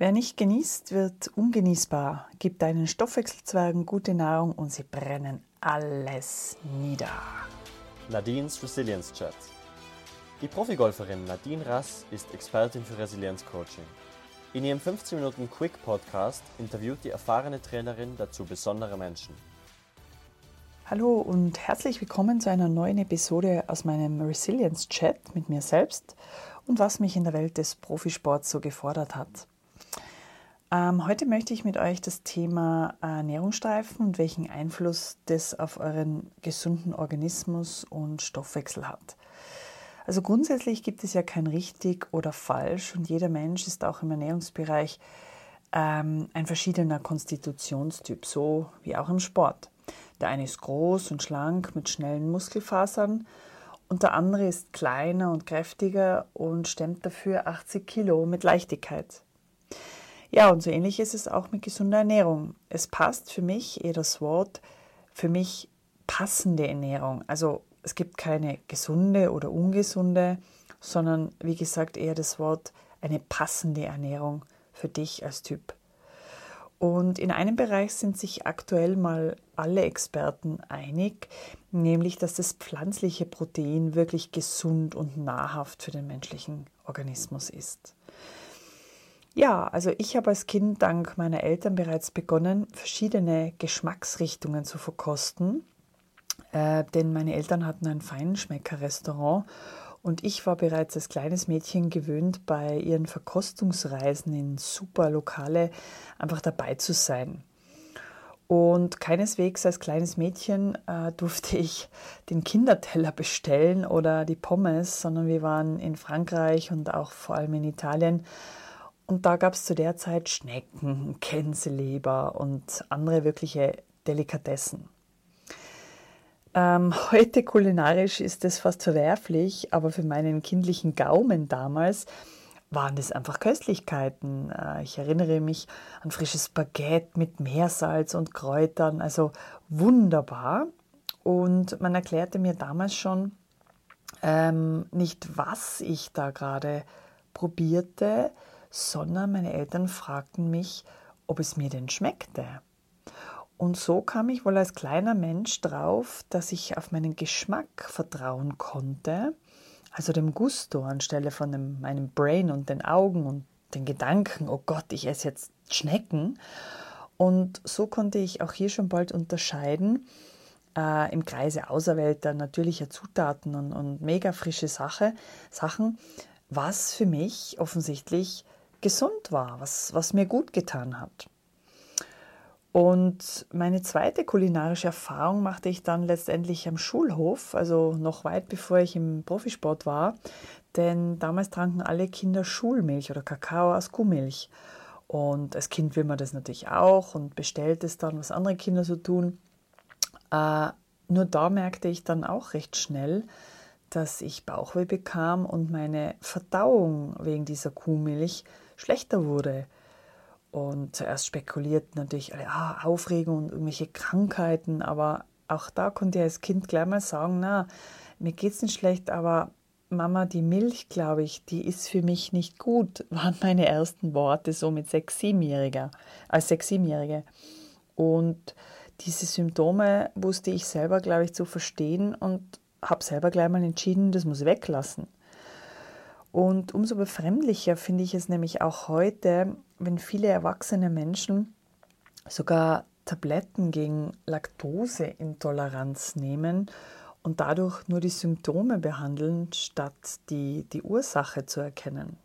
Wer nicht genießt, wird ungenießbar. Gib deinen Stoffwechselzwergen gute Nahrung und sie brennen alles nieder. Nadines Resilience Chat. Die Profigolferin Nadine Rass ist Expertin für Resilienzcoaching. In ihrem 15 Minuten Quick Podcast interviewt die erfahrene Trainerin dazu besondere Menschen. Hallo und herzlich willkommen zu einer neuen Episode aus meinem Resilience Chat mit mir selbst und was mich in der Welt des Profisports so gefordert hat. Ähm, heute möchte ich mit euch das Thema Ernährung streifen und welchen Einfluss das auf euren gesunden Organismus und Stoffwechsel hat. Also grundsätzlich gibt es ja kein richtig oder falsch und jeder Mensch ist auch im Ernährungsbereich ähm, ein verschiedener Konstitutionstyp, so wie auch im Sport. Der eine ist groß und schlank mit schnellen Muskelfasern und der andere ist kleiner und kräftiger und stemmt dafür 80 Kilo mit Leichtigkeit. Ja, und so ähnlich ist es auch mit gesunder Ernährung. Es passt für mich eher das Wort, für mich passende Ernährung. Also es gibt keine gesunde oder ungesunde, sondern wie gesagt eher das Wort eine passende Ernährung für dich als Typ. Und in einem Bereich sind sich aktuell mal alle Experten einig, nämlich dass das pflanzliche Protein wirklich gesund und nahrhaft für den menschlichen Organismus ist. Ja, also ich habe als Kind dank meiner Eltern bereits begonnen, verschiedene Geschmacksrichtungen zu verkosten, äh, denn meine Eltern hatten ein Feinschmecker-Restaurant und ich war bereits als kleines Mädchen gewöhnt, bei ihren Verkostungsreisen in super Lokale einfach dabei zu sein. Und keineswegs als kleines Mädchen äh, durfte ich den Kinderteller bestellen oder die Pommes, sondern wir waren in Frankreich und auch vor allem in Italien und da gab es zu der Zeit Schnecken, Gänseleber und andere wirkliche Delikatessen. Ähm, heute kulinarisch ist es fast verwerflich, aber für meinen kindlichen Gaumen damals waren das einfach Köstlichkeiten. Äh, ich erinnere mich an frisches Baguette mit Meersalz und Kräutern, also wunderbar. Und man erklärte mir damals schon ähm, nicht, was ich da gerade probierte, sondern meine Eltern fragten mich, ob es mir denn schmeckte. Und so kam ich wohl als kleiner Mensch drauf, dass ich auf meinen Geschmack vertrauen konnte, also dem Gusto anstelle von dem, meinem Brain und den Augen und den Gedanken, oh Gott, ich esse jetzt Schnecken. Und so konnte ich auch hier schon bald unterscheiden, äh, im Kreise auserwählter natürlicher Zutaten und, und mega frische Sache, Sachen, was für mich offensichtlich gesund war, was, was mir gut getan hat. Und meine zweite kulinarische Erfahrung machte ich dann letztendlich am Schulhof, also noch weit bevor ich im Profisport war, denn damals tranken alle Kinder Schulmilch oder Kakao aus Kuhmilch. Und als Kind will man das natürlich auch und bestellt es dann, was andere Kinder so tun. Äh, nur da merkte ich dann auch recht schnell, dass ich Bauchweh bekam und meine Verdauung wegen dieser Kuhmilch schlechter wurde. Und zuerst spekulierten natürlich alle, ah, Aufregung und irgendwelche Krankheiten, aber auch da konnte ich als Kind gleich mal sagen, na, mir geht's nicht schlecht, aber Mama, die Milch, glaube ich, die ist für mich nicht gut, waren meine ersten Worte so mit sechs, siebenjähriger, als sechs, siebenjährige. Und diese Symptome wusste ich selber, glaube ich, zu verstehen und habe selber gleich mal entschieden, das muss ich weglassen. Und umso befremdlicher finde ich es nämlich auch heute, wenn viele erwachsene Menschen sogar Tabletten gegen Laktoseintoleranz nehmen und dadurch nur die Symptome behandeln, statt die, die Ursache zu erkennen.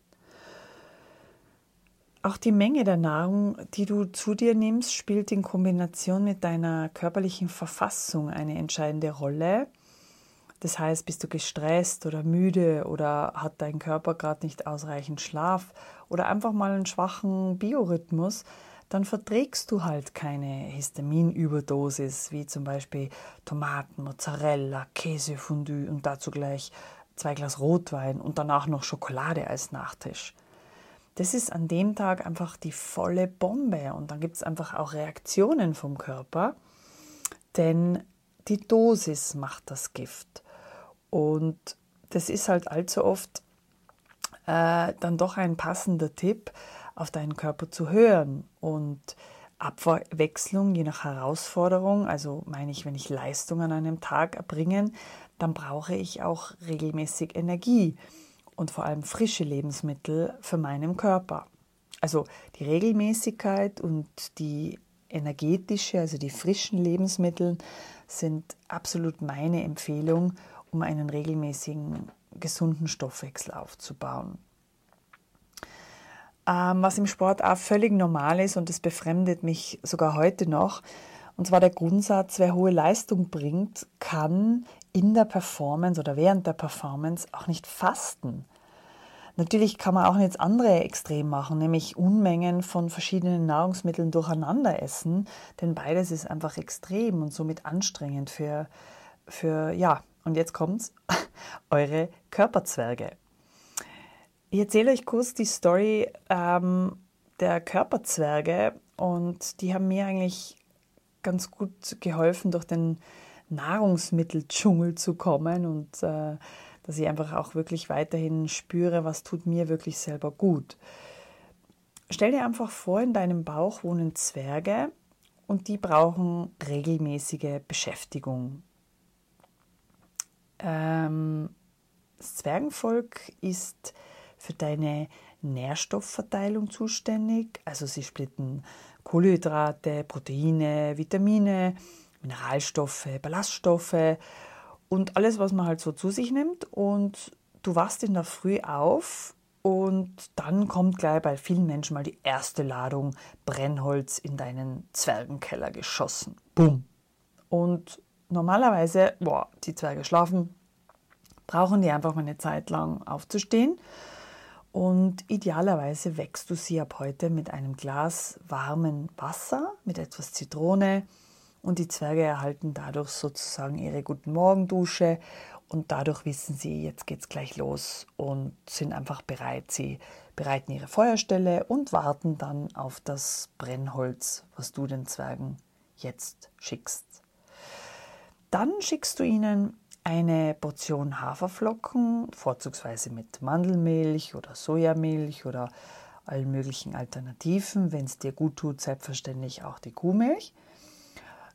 Auch die Menge der Nahrung, die du zu dir nimmst, spielt in Kombination mit deiner körperlichen Verfassung eine entscheidende Rolle das heißt, bist du gestresst oder müde oder hat dein Körper gerade nicht ausreichend Schlaf oder einfach mal einen schwachen Biorhythmus, dann verträgst du halt keine Histaminüberdosis, wie zum Beispiel Tomaten, Mozzarella, Käsefondue und dazu gleich zwei Glas Rotwein und danach noch Schokolade als Nachtisch. Das ist an dem Tag einfach die volle Bombe und dann gibt es einfach auch Reaktionen vom Körper, denn die Dosis macht das Gift. Und das ist halt allzu oft äh, dann doch ein passender Tipp, auf deinen Körper zu hören und Abwechslung je nach Herausforderung, also meine ich, wenn ich Leistung an einem Tag erbringen, dann brauche ich auch regelmäßig Energie und vor allem frische Lebensmittel für meinen Körper. Also die Regelmäßigkeit und die energetische, also die frischen Lebensmittel sind absolut meine Empfehlung, um einen regelmäßigen gesunden Stoffwechsel aufzubauen. Ähm, was im Sport auch völlig normal ist und es befremdet mich sogar heute noch, und zwar der Grundsatz, wer hohe Leistung bringt, kann in der Performance oder während der Performance auch nicht fasten. Natürlich kann man auch jetzt andere Extrem machen, nämlich Unmengen von verschiedenen Nahrungsmitteln durcheinander essen, denn beides ist einfach extrem und somit anstrengend für, für ja, und jetzt kommt's, eure Körperzwerge. Ich erzähle euch kurz die Story ähm, der Körperzwerge und die haben mir eigentlich ganz gut geholfen, durch den Nahrungsmitteldschungel zu kommen und äh, dass ich einfach auch wirklich weiterhin spüre, was tut mir wirklich selber gut. Stell dir einfach vor, in deinem Bauch wohnen Zwerge und die brauchen regelmäßige Beschäftigung. Ähm, das Zwergenvolk ist für deine Nährstoffverteilung zuständig. Also sie splitten Kohlenhydrate, Proteine, Vitamine, Mineralstoffe, Ballaststoffe und alles, was man halt so zu sich nimmt. Und du wachst in der Früh auf und dann kommt gleich bei vielen Menschen mal die erste Ladung Brennholz in deinen Zwergenkeller geschossen. Bumm. Und normalerweise, boah, die Zwerge schlafen, brauchen die einfach mal eine Zeit lang aufzustehen. Und idealerweise wächst du sie ab heute mit einem Glas warmen Wasser, mit etwas Zitrone. Und die Zwerge erhalten dadurch sozusagen ihre guten Morgendusche. Und dadurch wissen sie, jetzt geht's gleich los und sind einfach bereit. Sie bereiten ihre Feuerstelle und warten dann auf das Brennholz, was du den Zwergen jetzt schickst. Dann schickst du ihnen eine Portion Haferflocken, vorzugsweise mit Mandelmilch oder Sojamilch oder allen möglichen Alternativen. Wenn es dir gut tut, selbstverständlich auch die Kuhmilch.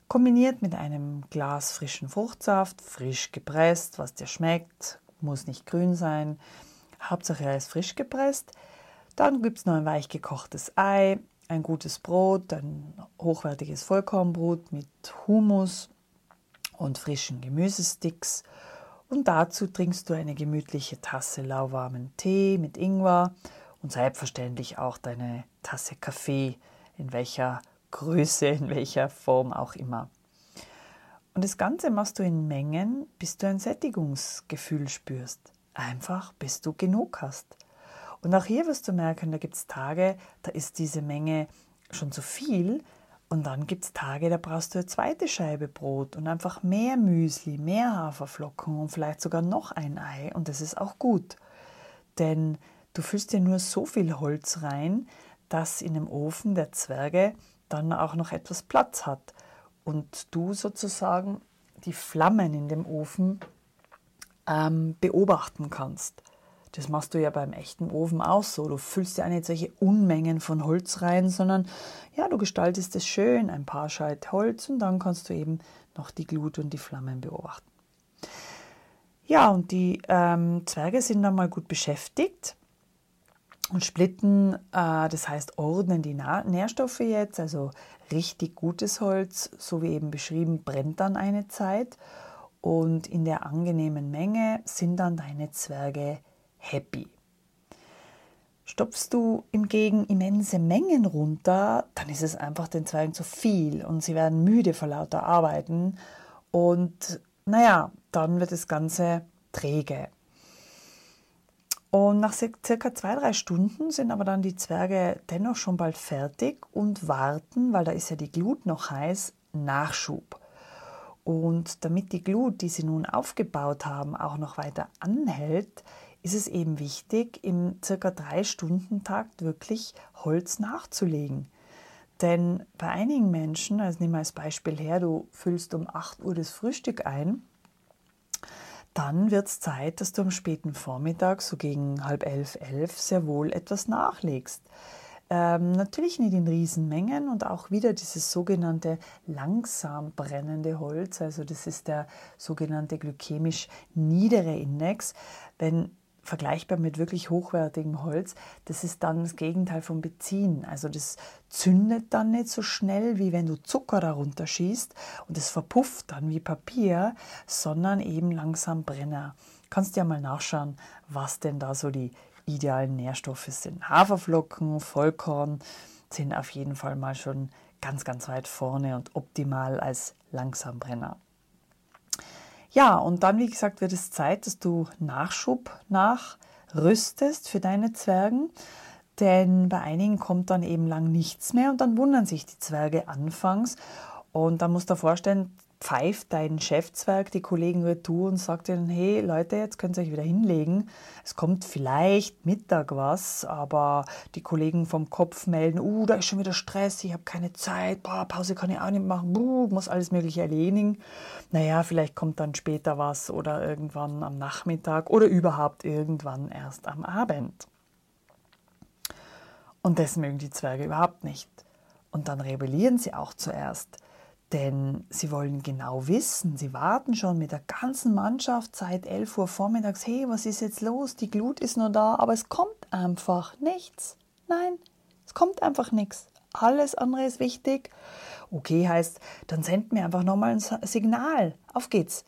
Kombiniert mit einem Glas frischen Fruchtsaft, frisch gepresst, was dir schmeckt, muss nicht grün sein. Hauptsache er ist frisch gepresst. Dann gibt es noch ein weich gekochtes Ei, ein gutes Brot, ein hochwertiges Vollkornbrot mit Humus und frischen Gemüsesticks. Und dazu trinkst du eine gemütliche Tasse lauwarmen Tee mit Ingwer und selbstverständlich auch deine Tasse Kaffee, in welcher Größe, in welcher Form auch immer. Und das Ganze machst du in Mengen, bis du ein Sättigungsgefühl spürst. Einfach, bis du genug hast. Und auch hier wirst du merken, da gibt es Tage, da ist diese Menge schon zu viel, und dann gibt es Tage, da brauchst du eine zweite Scheibe Brot und einfach mehr Müsli, mehr Haferflocken und vielleicht sogar noch ein Ei. Und das ist auch gut. Denn du füllst dir nur so viel Holz rein, dass in dem Ofen der Zwerge dann auch noch etwas Platz hat. Und du sozusagen die Flammen in dem Ofen ähm, beobachten kannst. Das machst du ja beim echten Ofen auch so. Du füllst ja nicht solche Unmengen von Holz rein, sondern ja, du gestaltest es schön, ein paar Scheit Holz und dann kannst du eben noch die Glut und die Flammen beobachten. Ja, und die ähm, Zwerge sind dann mal gut beschäftigt und splitten, äh, das heißt ordnen die Na Nährstoffe jetzt, also richtig gutes Holz, so wie eben beschrieben, brennt dann eine Zeit und in der angenehmen Menge sind dann deine Zwerge happy. Stopfst du hingegen immense Mengen runter, dann ist es einfach den Zwergen zu viel und sie werden müde vor lauter Arbeiten und naja, dann wird das Ganze träge. Und nach circa zwei, drei Stunden sind aber dann die Zwerge dennoch schon bald fertig und warten, weil da ist ja die Glut noch heiß, Nachschub. Und damit die Glut, die sie nun aufgebaut haben, auch noch weiter anhält, ist es eben wichtig, im circa drei Stunden Takt wirklich Holz nachzulegen. Denn bei einigen Menschen, also nehmen wir als Beispiel her, du füllst um 8 Uhr das Frühstück ein, dann wird es Zeit, dass du am späten Vormittag, so gegen halb elf, elf, sehr wohl etwas nachlegst. Ähm, natürlich nicht in Riesenmengen und auch wieder dieses sogenannte langsam brennende Holz, also das ist der sogenannte glykämisch niedere Index. Wenn vergleichbar mit wirklich hochwertigem Holz, das ist dann das Gegenteil vom Beziehen. Also das zündet dann nicht so schnell, wie wenn du Zucker darunter schießt und es verpufft dann wie Papier, sondern eben langsam Brenner. Kannst ja mal nachschauen, was denn da so die idealen Nährstoffe sind. Haferflocken, Vollkorn sind auf jeden Fall mal schon ganz, ganz weit vorne und optimal als Langsambrenner. Ja, und dann, wie gesagt, wird es Zeit, dass du Nachschub nachrüstest für deine Zwergen. Denn bei einigen kommt dann eben lang nichts mehr und dann wundern sich die Zwerge anfangs. Und dann musst du dir vorstellen, pfeift dein Chefzwerg die Kollegen retour und sagt ihnen, hey Leute, jetzt könnt ihr euch wieder hinlegen. Es kommt vielleicht Mittag was, aber die Kollegen vom Kopf melden, uh, da ist schon wieder Stress, ich habe keine Zeit, boah, Pause kann ich auch nicht machen, buh, muss alles mögliche erledigen. Naja, vielleicht kommt dann später was oder irgendwann am Nachmittag oder überhaupt irgendwann erst am Abend. Und das mögen die Zwerge überhaupt nicht. Und dann rebellieren sie auch zuerst. Denn sie wollen genau wissen, sie warten schon mit der ganzen Mannschaft seit 11 Uhr vormittags, hey, was ist jetzt los? Die Glut ist nur da, aber es kommt einfach nichts. Nein, es kommt einfach nichts. Alles andere ist wichtig. Okay heißt, dann senden wir einfach nochmal ein Signal. Auf geht's.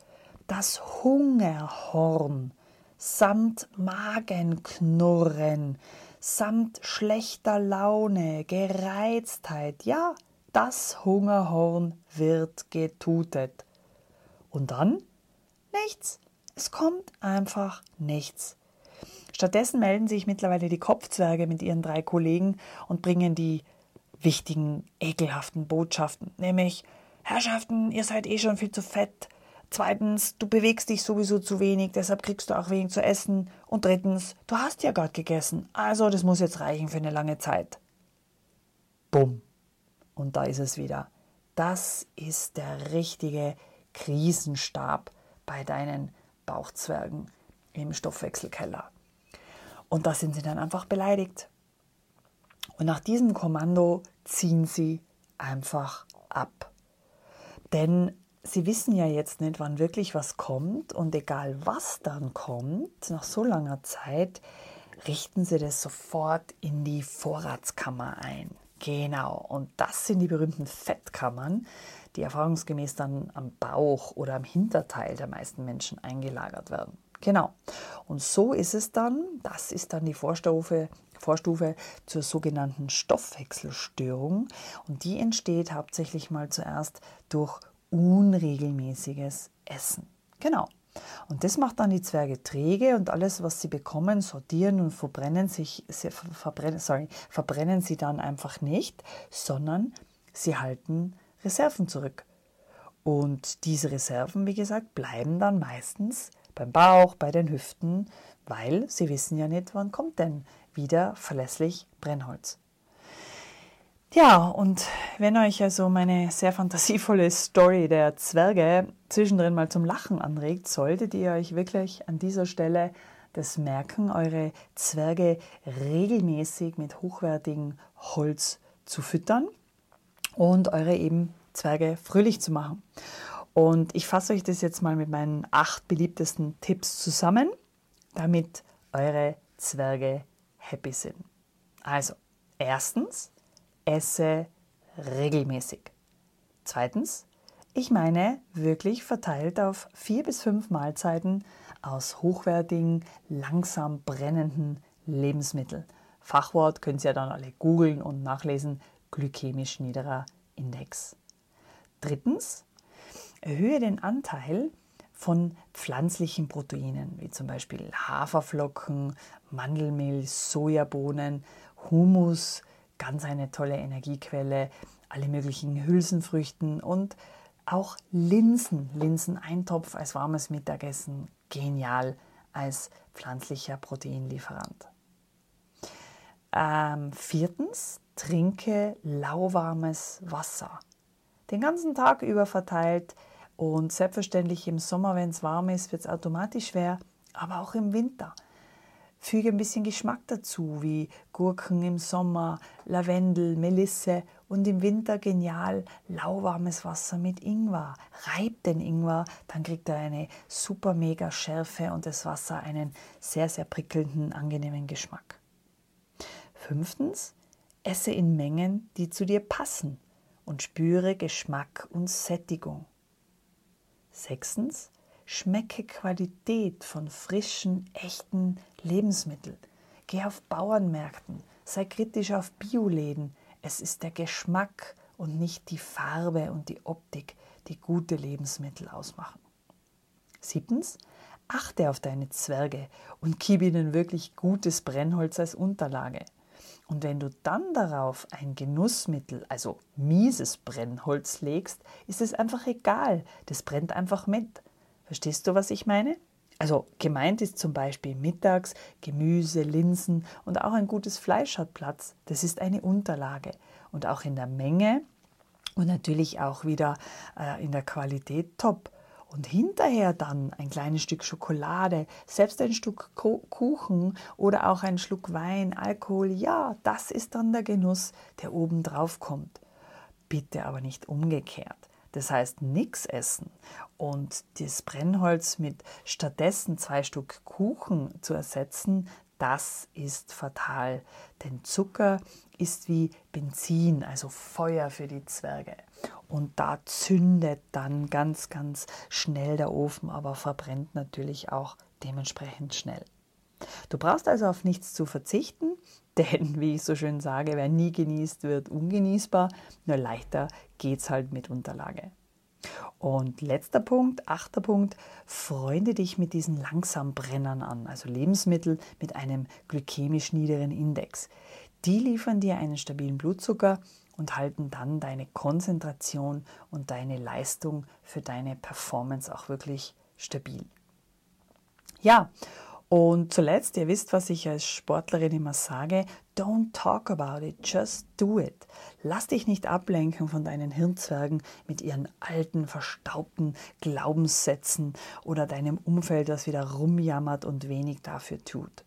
Das Hungerhorn samt Magenknurren, samt schlechter Laune, Gereiztheit, ja, das Hungerhorn wird getutet. Und dann? Nichts. Es kommt einfach nichts. Stattdessen melden sich mittlerweile die Kopfzwerge mit ihren drei Kollegen und bringen die wichtigen, ekelhaften Botschaften, nämlich Herrschaften, ihr seid eh schon viel zu fett. Zweitens, du bewegst dich sowieso zu wenig, deshalb kriegst du auch wenig zu essen. Und drittens, du hast ja gerade gegessen, also das muss jetzt reichen für eine lange Zeit. Bumm. Und da ist es wieder. Das ist der richtige Krisenstab bei deinen Bauchzwergen im Stoffwechselkeller. Und da sind sie dann einfach beleidigt. Und nach diesem Kommando ziehen sie einfach ab. Denn sie wissen ja jetzt nicht, wann wirklich was kommt. Und egal was dann kommt, nach so langer Zeit, richten sie das sofort in die Vorratskammer ein. Genau, und das sind die berühmten Fettkammern, die erfahrungsgemäß dann am Bauch oder am Hinterteil der meisten Menschen eingelagert werden. Genau. Und so ist es dann, das ist dann die Vorstufe, Vorstufe zur sogenannten Stoffwechselstörung. Und die entsteht hauptsächlich mal zuerst durch unregelmäßiges Essen. Genau. Und das macht dann die Zwerge träge und alles, was sie bekommen, sortieren und verbrennen, sich, verbrennen, sorry, verbrennen sie dann einfach nicht, sondern sie halten Reserven zurück. Und diese Reserven, wie gesagt, bleiben dann meistens beim Bauch, bei den Hüften, weil sie wissen ja nicht, wann kommt denn wieder verlässlich Brennholz. Ja, und wenn euch also meine sehr fantasievolle Story der Zwerge zwischendrin mal zum Lachen anregt, solltet ihr euch wirklich an dieser Stelle das merken, eure Zwerge regelmäßig mit hochwertigem Holz zu füttern und eure eben Zwerge fröhlich zu machen. Und ich fasse euch das jetzt mal mit meinen acht beliebtesten Tipps zusammen, damit eure Zwerge happy sind. Also, erstens, esse regelmäßig. Zweitens, ich meine wirklich verteilt auf vier bis fünf Mahlzeiten aus hochwertigen, langsam brennenden Lebensmitteln. Fachwort könnt ihr dann alle googeln und nachlesen, glykämisch niederer Index. Drittens, erhöhe den Anteil von pflanzlichen Proteinen, wie zum Beispiel Haferflocken, Mandelmilch, Sojabohnen, Humus, ganz eine tolle Energiequelle, alle möglichen Hülsenfrüchten und auch Linsen, Linseneintopf als warmes Mittagessen, genial als pflanzlicher Proteinlieferant. Ähm, viertens, trinke lauwarmes Wasser. Den ganzen Tag über verteilt und selbstverständlich im Sommer, wenn es warm ist, wird es automatisch schwer, aber auch im Winter. Füge ein bisschen Geschmack dazu, wie Gurken im Sommer, Lavendel, Melisse und im Winter genial lauwarmes Wasser mit Ingwer. Reib den Ingwer, dann kriegt er eine super mega Schärfe und das Wasser einen sehr, sehr prickelnden, angenehmen Geschmack. Fünftens, esse in Mengen, die zu dir passen und spüre Geschmack und Sättigung. Sechstens, schmecke Qualität von frischen, echten Lebensmitteln. Geh auf Bauernmärkten, sei kritisch auf Bioläden. Es ist der Geschmack und nicht die Farbe und die Optik, die gute Lebensmittel ausmachen. Siebtens, achte auf deine Zwerge und gib ihnen wirklich gutes Brennholz als Unterlage. Und wenn du dann darauf ein Genussmittel, also mieses Brennholz legst, ist es einfach egal. Das brennt einfach mit. Verstehst du, was ich meine? Also gemeint ist zum Beispiel mittags Gemüse, Linsen und auch ein gutes Fleisch hat Platz. Das ist eine Unterlage. Und auch in der Menge und natürlich auch wieder äh, in der Qualität top. Und hinterher dann ein kleines Stück Schokolade, selbst ein Stück Kuchen oder auch ein Schluck Wein, Alkohol, ja, das ist dann der Genuss, der oben drauf kommt. Bitte aber nicht umgekehrt. Das heißt, nichts essen und das Brennholz mit stattdessen zwei Stück Kuchen zu ersetzen, das ist fatal. Denn Zucker ist wie Benzin, also Feuer für die Zwerge. Und da zündet dann ganz, ganz schnell der Ofen, aber verbrennt natürlich auch dementsprechend schnell. Du brauchst also auf nichts zu verzichten, denn wie ich so schön sage, wer nie genießt, wird ungenießbar. Nur leichter geht's halt mit Unterlage. Und letzter Punkt, achter Punkt, freunde dich mit diesen Langsambrennern an, also Lebensmittel mit einem glykämisch niederen Index. Die liefern dir einen stabilen Blutzucker und halten dann deine Konzentration und deine Leistung für deine Performance auch wirklich stabil. Ja, und zuletzt, ihr wisst, was ich als Sportlerin immer sage, don't talk about it, just do it. Lass dich nicht ablenken von deinen Hirnzwergen mit ihren alten, verstaubten Glaubenssätzen oder deinem Umfeld, das wieder rumjammert und wenig dafür tut.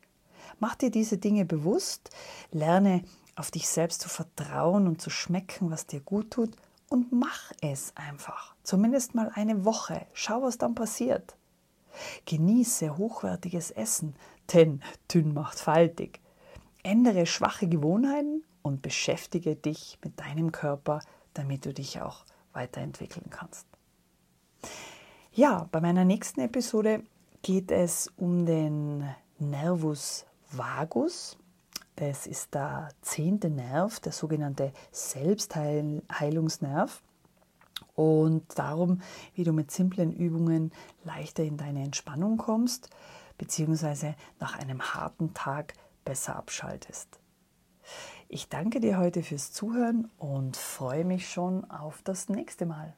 Mach dir diese Dinge bewusst, lerne auf dich selbst zu vertrauen und zu schmecken, was dir gut tut und mach es einfach. Zumindest mal eine Woche. Schau, was dann passiert. Genieße hochwertiges Essen, denn dünn macht faltig. Ändere schwache Gewohnheiten und beschäftige dich mit deinem Körper, damit du dich auch weiterentwickeln kannst. Ja, bei meiner nächsten Episode geht es um den Nervus vagus. Das ist der zehnte Nerv, der sogenannte Selbstheilungsnerv und darum, wie du mit simplen Übungen leichter in deine Entspannung kommst, beziehungsweise nach einem harten Tag besser abschaltest. Ich danke dir heute fürs Zuhören und freue mich schon auf das nächste Mal.